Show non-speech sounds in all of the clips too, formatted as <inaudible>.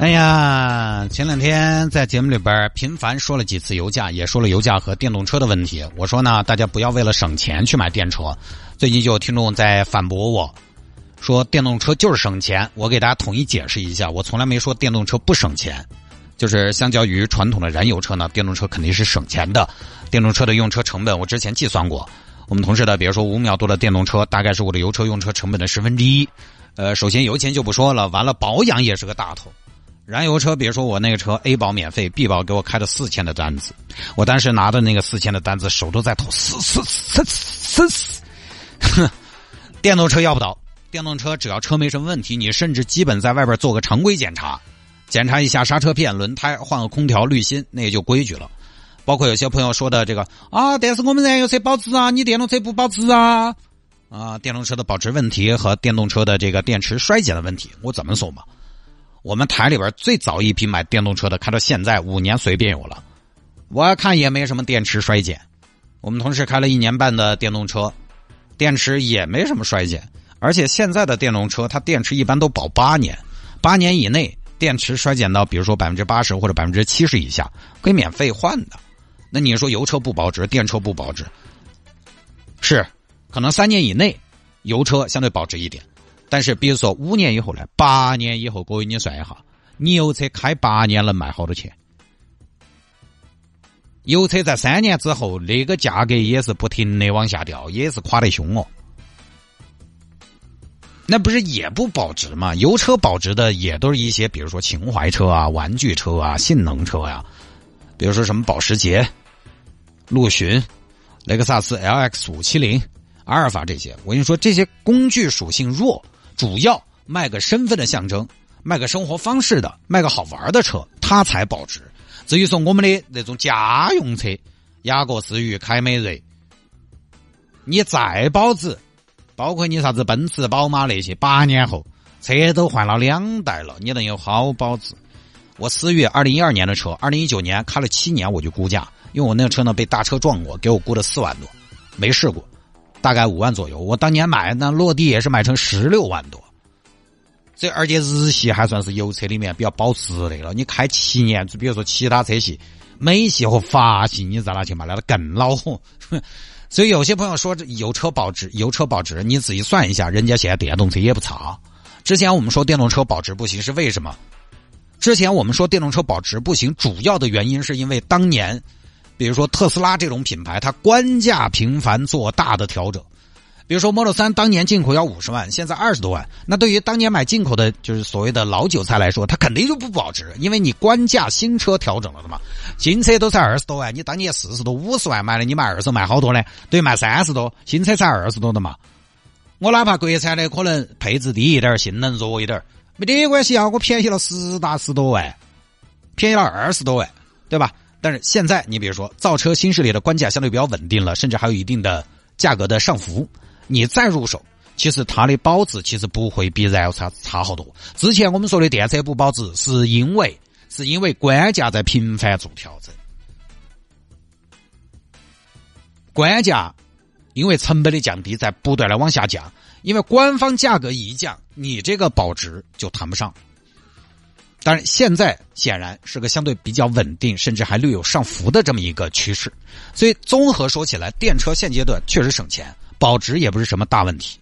哎呀，前两天在节目里边频繁说了几次油价，也说了油价和电动车的问题。我说呢，大家不要为了省钱去买电车。最近就有听众在反驳我，说电动车就是省钱。我给大家统一解释一下，我从来没说电动车不省钱，就是相较于传统的燃油车呢，电动车肯定是省钱的。电动车的用车成本我之前计算过，我们同事的，比如说五秒多的电动车，大概是我的油车用车成本的十分之一。呃，首先油钱就不说了，完了保养也是个大头。燃油车，比如说我那个车 A 保免费，B 保给我开了四千的单子，我当时拿的那个四千的单子，手都在抖，嘶嘶嘶嘶嘶。<laughs> 电动车要不到，电动车只要车没什么问题，你甚至基本在外边做个常规检查，检查一下刹车片、轮胎，换个空调滤芯，那也就规矩了。包括有些朋友说的这个啊，但是我们燃油车保值啊，你电动车不保值啊？啊，电动车的保值问题和电动车的这个电池衰减的问题，我怎么说嘛？我们台里边最早一批买电动车的，开到现在五年随便有了，我看也没什么电池衰减。我们同事开了一年半的电动车，电池也没什么衰减。而且现在的电动车，它电池一般都保八年，八年以内电池衰减到比如说百分之八十或者百分之七十以下，可以免费换的。那你说油车不保值，电车不保值？是，可能三年以内油车相对保值一点。但是，比如说五年以后呢？八年以后，各位你算一下，你油车开八年能卖好多钱？油车在三年之后，那个价格也是不停的往下掉，也是垮得凶哦。那不是也不保值吗？油车保值的也都是一些，比如说情怀车啊、玩具车啊、性能车呀，比如说什么保时捷、陆巡、雷克萨斯 LX 五七零、阿尔法这些。我跟你说，这些工具属性弱。主要卖个身份的象征，卖个生活方式的，卖个好玩的车，它才保值。至于说我们的那种家用车，雅阁、思域、凯美瑞，你再保值，包括你啥子奔驰、宝马那些，八年后车都换了两代了，你能有好保值？我思域二零一二年的车，二零一九年开了七年我就估价，因为我那个车呢被大车撞过，给我估了四万多，没试过。大概五万左右，我当年买那落地也是买成十六万多，这而且日系还算是油车里面比较保值的了。你开七年，就比如说其他车系，美系和法系，你在哪去买？那更恼火。<laughs> 所以有些朋友说这油车保值，油车保值，你仔细算一下，人家现在电动车也不差。之前我们说电动车保值不行是为什么？之前我们说电动车保值不行，主要的原因是因为当年。比如说特斯拉这种品牌，它官价频繁做大的调整。比如说 Model 3当年进口要五十万，现在二十多万。那对于当年买进口的，就是所谓的老韭菜来说，它肯定就不保值，因为你官价新车调整了的嘛。新车都才二十多万，你当年四十多、五十万买的，你卖二手卖好多呢？等于卖三十多，新车才二十多的嘛。我哪怕国产的可能配置低一点，性能弱一点，没得关系啊，我便宜了十大十多万，便宜了二十多万，对吧？但是现在，你比如说造车新势力的官价相对比较稳定了，甚至还有一定的价格的上浮，你再入手，其实它的保值其实不会比燃油车差好多。之前我们说的电车不保值，是因为是因为官价在频繁做调整，官价因为成本的降低在不断的往下降，因为官方价格一降，你这个保值就谈不上。当然，现在显然是个相对比较稳定，甚至还略有上浮的这么一个趋势。所以综合说起来，电车现阶段确实省钱，保值也不是什么大问题。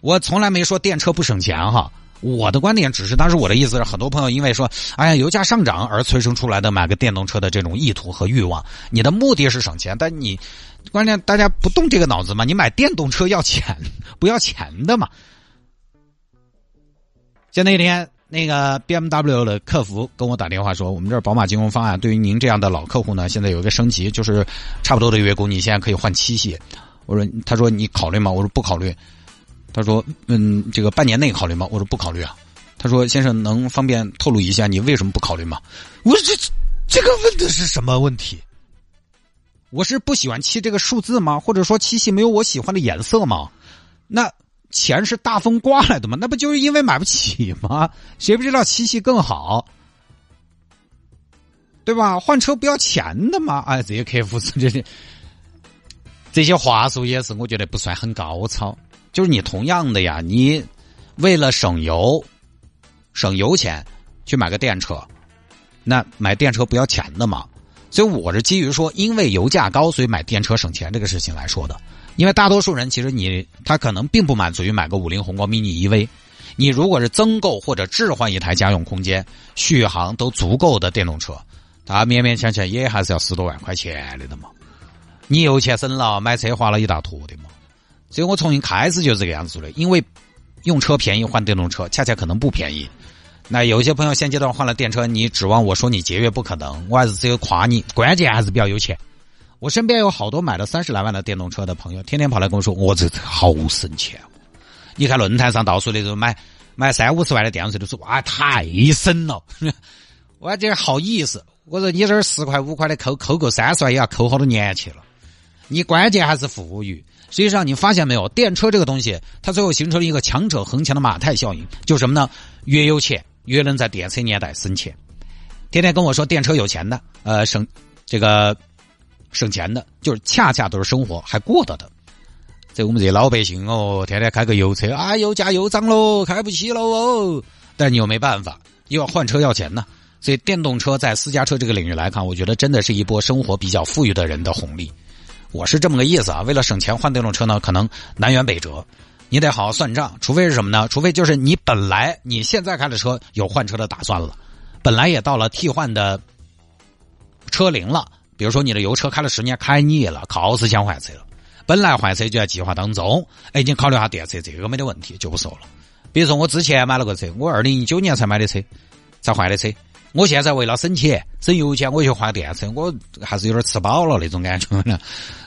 我从来没说电车不省钱哈，我的观点只是当时我的意思是，很多朋友因为说，哎呀，油价上涨而催生出来的买个电动车的这种意图和欲望。你的目的是省钱，但你关键大家不动这个脑子嘛？你买电动车要钱不要钱的嘛？就那天。那个 BMW 的客服跟我打电话说，我们这儿宝马金融方案对于您这样的老客户呢，现在有一个升级，就是差不多的月供，你现在可以换七系。我说，他说你考虑吗？我说不考虑。他说，嗯，这个半年内考虑吗？我说不考虑啊。他说，先生能方便透露一下你为什么不考虑吗？我说这这个问的是什么问题？我是不喜欢七这个数字吗？或者说七系没有我喜欢的颜色吗？那钱是大风刮来的吗？那不就是因为买不起吗？谁不知道七系更好？对吧？换车不要钱的吗？哎，这些客户是 <laughs> 这些这些话术也是，我觉得不算很高超。就是你同样的呀，你为了省油、省油钱去买个电车，那买电车不要钱的嘛？所以我是基于说，因为油价高，所以买电车省钱这个事情来说的。因为大多数人其实你他可能并不满足于买个五菱宏光 mini EV，你如果是增购或者置换一台家用空间、续航都足够的电动车。他勉勉强强也还是要十多万块钱的的嘛，你油钱省了，买车花了一大坨的嘛，所以我从一开始就这个样子的，因为用车便宜换电动车，恰恰可能不便宜。那有些朋友现阶段换了电车，你指望我说你节约不可能，我还是只有夸你，关键还是比较有钱。我身边有好多买了三十来万的电动车的朋友，天天跑来跟我说，我这好省钱。你看论坛上到处那种买买三五十万的电动车都说，哇，太省了。<laughs> 我这好意思。我说你这儿十块五块的扣扣够三十万也要扣好多年去了，你关键还是富裕。实际上你发现没有，电车这个东西，它最后形成了一个强者恒强的马太效应，就什么呢？越有钱越能在电车年代省钱。天天跟我说电车有钱的，呃，省这个省钱的，就是恰恰都是生活还过得的。这我们这些老百姓哦，天天开个油车啊，油价又涨喽，开不起喽哦。但你又没办法，又要换车要钱呢。所以电动车在私家车这个领域来看，我觉得真的是一波生活比较富裕的人的红利。我是这么个意思啊。为了省钱换电动车呢，可能南辕北辙，你得好好算账。除非是什么呢？除非就是你本来你现在开的车有换车的打算了，本来也到了替换的车龄了。比如说你的油车开了十年开腻了，考试想换车了，本来换车就在计划当中。哎，你考虑下电车，这个没得问题就不说了。比如说我之前买了个车，我二零一九年才买的车，才换的车。我现在为了省钱、省油钱，我去换电车，我还是有点吃饱了那种感觉呢。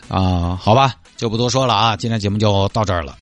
啊，好吧，就不多说了啊，今天节目就到这儿了。